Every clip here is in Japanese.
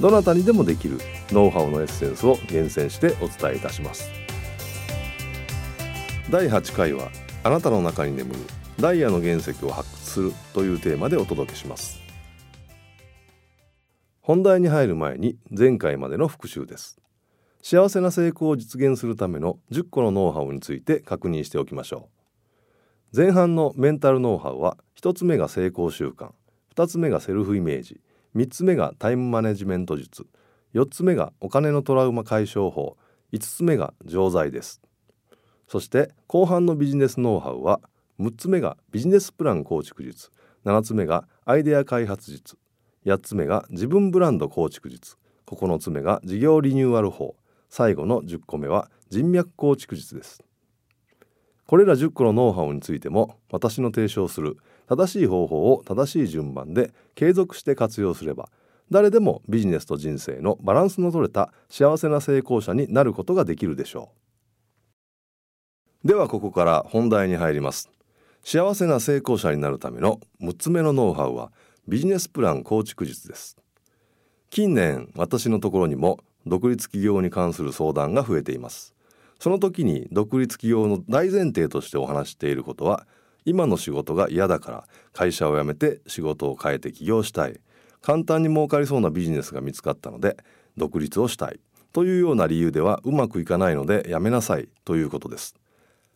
どなたにでもできるノウハウのエッセンスを厳選してお伝えいたします。第8回はあなたの中に眠るダイヤの原石を発掘するというテーマでお届けします。本題に入る前に前回までの復習です。幸せな成功を実現するための10個のノウハウについて確認しておきましょう。前半のメンタルノウハウは1つ目が成功習慣2つ目がセルフイメージ3つ目がタイムマネジメント術。4つ目がお金のトラウマ解消法。5つ目が錠剤です。そして後半のビジネスノウハウは6つ目がビジネスプラン構築術。7つ目がアイデア開発術。8つ目が自分ブランド構築術。9つ目が事業リニューアル法。最後の10個目は人脈構築術です。これら10個のノウハウについても私の提唱する正しい方法を正しい順番で継続して活用すれば誰でもビジネスと人生のバランスの取れた幸せな成功者になることができるでしょう。ではここから本題に入ります。幸せな成功者になるための6つ目のノウハウはビジネスプラン構築術です。近年私のところにも独立企業に関する相談が増えています。その時に独立企業の大前提としてお話していることは今の仕事が嫌だから会社を辞めて仕事を変えて起業したい。簡単に儲かりそうなビジネスが見つかったので独立をしたい。というような理由ではうまくいかないのでやめなさい。ということです。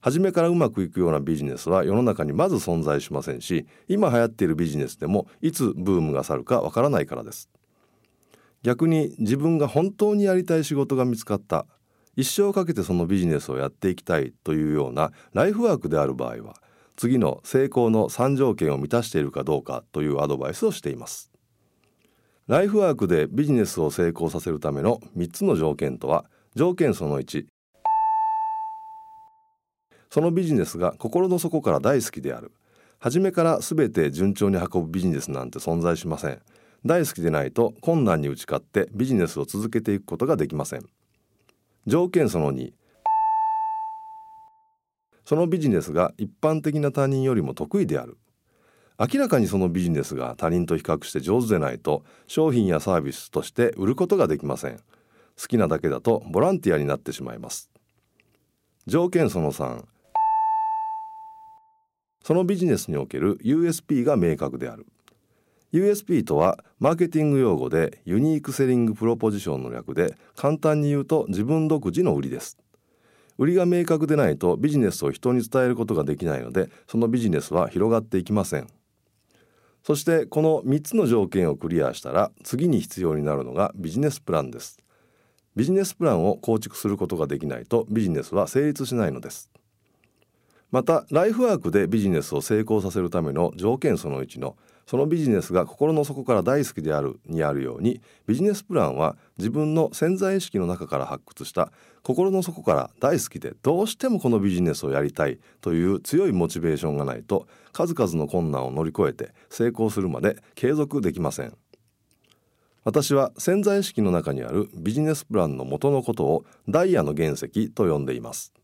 初めからうまくいくようなビジネスは世の中にまず存在しませんし今流行っているビジネスでもいつブームが去るかわからないからです。逆に自分が本当にやりたい仕事が見つかった。一生かけてそのビジネスをやっていきたいというようなライフワークである場合は次の成功の3条件を満たしているかどうかというアドバイスをしています。ライフワークでビジネスを成功させるための3つの条件とは条件その1そのビジネスが心の底から大好きである。初めから全て順調に運ぶビジネスなんて存在しません。大好きでないと困難に打ち勝ってビジネスを続けていくことができません。条件その2そのビジネスが一般的な他人よりも得意である。明らかにそのビジネスが他人と比較して上手でないと商品やサービスとして売ることができません。好きなだけだとボランティアになってしまいます。条件その3そのビジネスにおける USP が明確である。USP とはマーケティング用語でユニークセリングプロポジションの略で簡単に言うと自分独自の売りです。売りが明確でないとビジネスを人に伝えることができないのでそのビジネスは広がっていきません。そしてこの3つの条件をクリアしたら次に必要になるのがビジネスプランです。ビジネスプランを構築することができないとビジネスは成立しないのです。またライフワークでビジネスを成功させるための条件その1のそのビジネスが心の底から大好きであるにあるようにビジネスプランは自分の潜在意識の中から発掘した心の底から大好きでどうしてもこのビジネスをやりたいという強いモチベーションがないと数々の困難を乗り越えて成功するまで継続できません。私は潜在意識の中にあるビジネスプランの元のことをダイヤの原石と呼んでいます。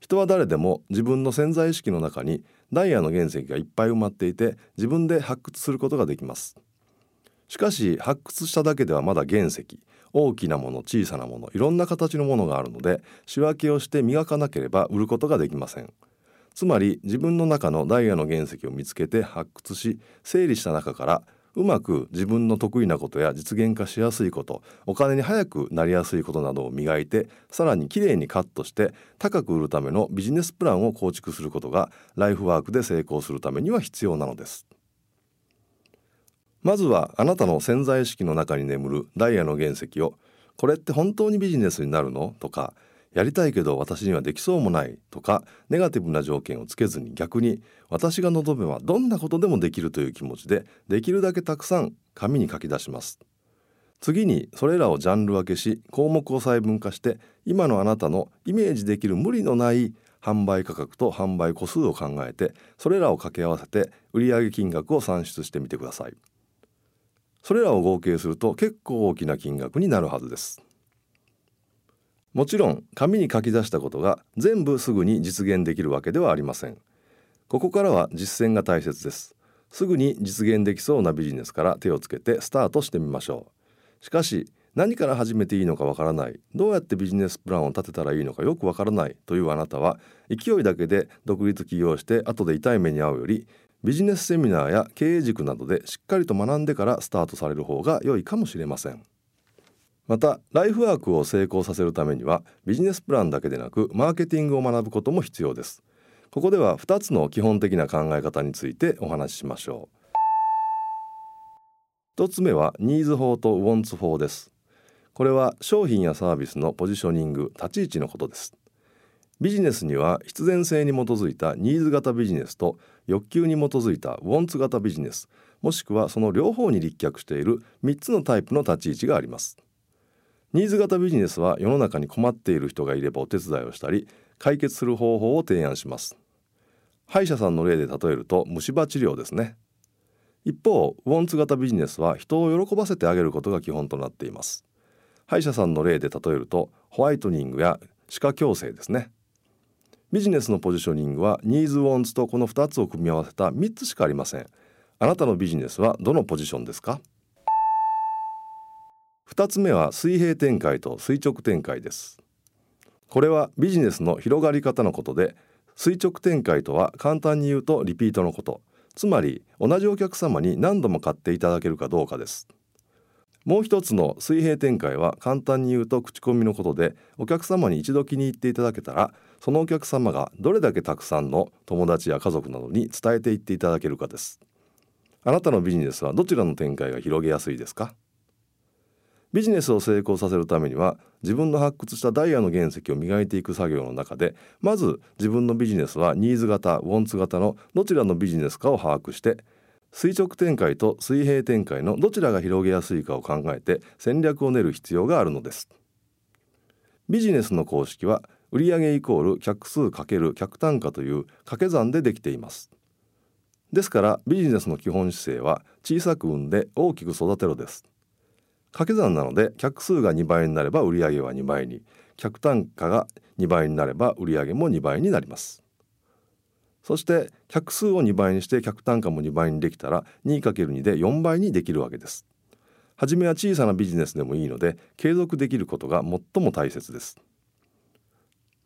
人は誰でも自分の潜在意識の中にダイヤの原石がいっぱい埋まっていて自分で発掘することができます。しかし発掘しただけではまだ原石大きなもの小さなものいろんな形のものがあるので仕分けをして磨かなければ売ることができません。つまり自分の中のダイヤの原石を見つけて発掘し整理した中からうまく自分の得意なことや実現化しやすいことお金に早くなりやすいことなどを磨いてさらにきれいにカットして高く売るためのビジネスプランを構築することがライフワークで成功するためには必要なのです。まずはあなたの潜在意識の中に眠るダイヤの原石をこれって本当にビジネスになるの？とかやりたいけど私にはできそうもないとかネガティブな条件をつけずに逆に私が望めばどんなことでもできるという気持ちでできるだけたくさん紙に書き出します。次にそれらをジャンル分けし項目を細分化して今のあなたのイメージできる無理のない販売価格と販売個数を考えてそれらを掛け合わせて売上金額を算出してみてください。それらを合計すると結構大きな金額になるはずです。もちろん紙に書き出したことが全部すぐに実現できるわけではありません。ここからは実践が大切です。すぐに実現できそうなビジネスから手をつけてスタートしてみましょう。しかし何から始めていいのかわからない。どうやってビジネスプランを立てたらいいのかよくわからない。というあなたは勢いだけで独立起業して後で痛い目に遭うよりビジネスセミナーや経営塾などでしっかりと学んでからスタートされる方が良いかもしれません。またライフワークを成功させるためにはビジネスプランだけでなくマーケティングを学ぶことも必要です。ここでは2つの基本的な考え方についてお話ししましょう。1つ目はニーズ法とウォンツ法です。これは商品やサービスのポジショニング立ち位置のことです。ビジネスには必然性に基づいたニーズ型ビジネスと欲求に基づいたウォンツ型ビジネスもしくはその両方に立脚している3つのタイプの立ち位置があります。ニーズ型ビジネスは世の中に困っている人がいればお手伝いをしたり解決する方法を提案します。歯医者さんの例で例えると虫歯治療ですね。一方ウォンツ型ビジネスは人を喜ばせてあげることが基本となっています。歯医者さんの例で例えるとホワイトニングや歯科矯正ですね。ビジネスのポジショニングはニーズウォンツとこの2つを組み合わせた3つしかありません。あなたのビジネスはどのポジションですか？2つ目は水平展開と垂直展開です。これはビジネスの広がり方のことで垂直展開とは簡単に言うとリピートのこと。つまり同じお客様に何度も買っていただけるかどうかです。もう一つの水平展開は簡単に言うと口コミのことでお客様に一度気に入っていただけたらそのお客様がどれだけたくさんの友達や家族などに伝えていっていただけるかです。あなたのビジネスはどちらの展開が広げやすいですか？ビジネスを成功させるためには自分の発掘したダイヤの原石を磨いていく作業の中でまず自分のビジネスはニーズ型ウォンツ型のどちらのビジネスかを把握して垂直展開と水平展開のどちらが広げやすいかを考えて戦略を練る必要があるのです。ビジネスの公式は売上イコール客数×客単価という掛け算でできています。ですからビジネスの基本姿勢は小さく産んで大きく育てろです。掛け算なので客数が2倍になれば売上は2倍に客単価が2倍になれば売上も2倍になります。そして客数を2倍にして客単価も2倍にできたら 2×2 で4倍にできるわけです。初めは小さなビジネスでもいいので継続できることが最も大切です。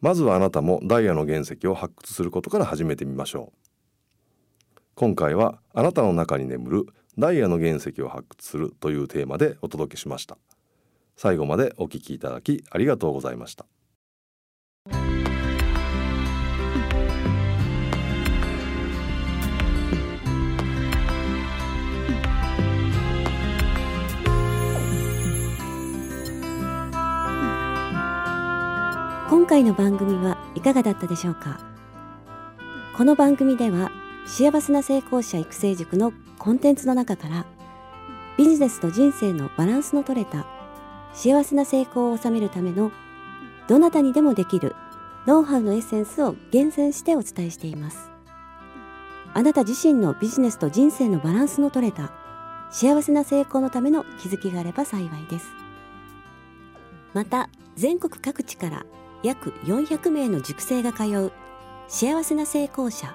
まずはあなたもダイヤの原石を発掘することから始めてみましょう。今回はあなたの中に眠るダイヤの原石を発掘するというテーマでお届けしました。最後までお聞きいただきありがとうございました。今回の番組はいかがだったでしょうか？この番組では幸せな成功者育成塾のコンテンツの中からビジネスと人生のバランスの取れた幸せな成功を収めるためのどなたにでもできるノウハウのエッセンスを厳選してお伝えしています。あなた自身のビジネスと人生のバランスの取れた幸せな成功のための気づきがあれば幸いです。また全国各地から約400名の塾生が通う幸せな成功者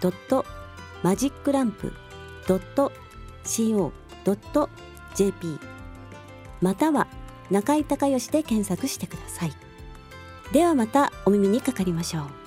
www.magiclamp.co.jp または中井隆義で検索してください。ではまたお耳にかかりましょう。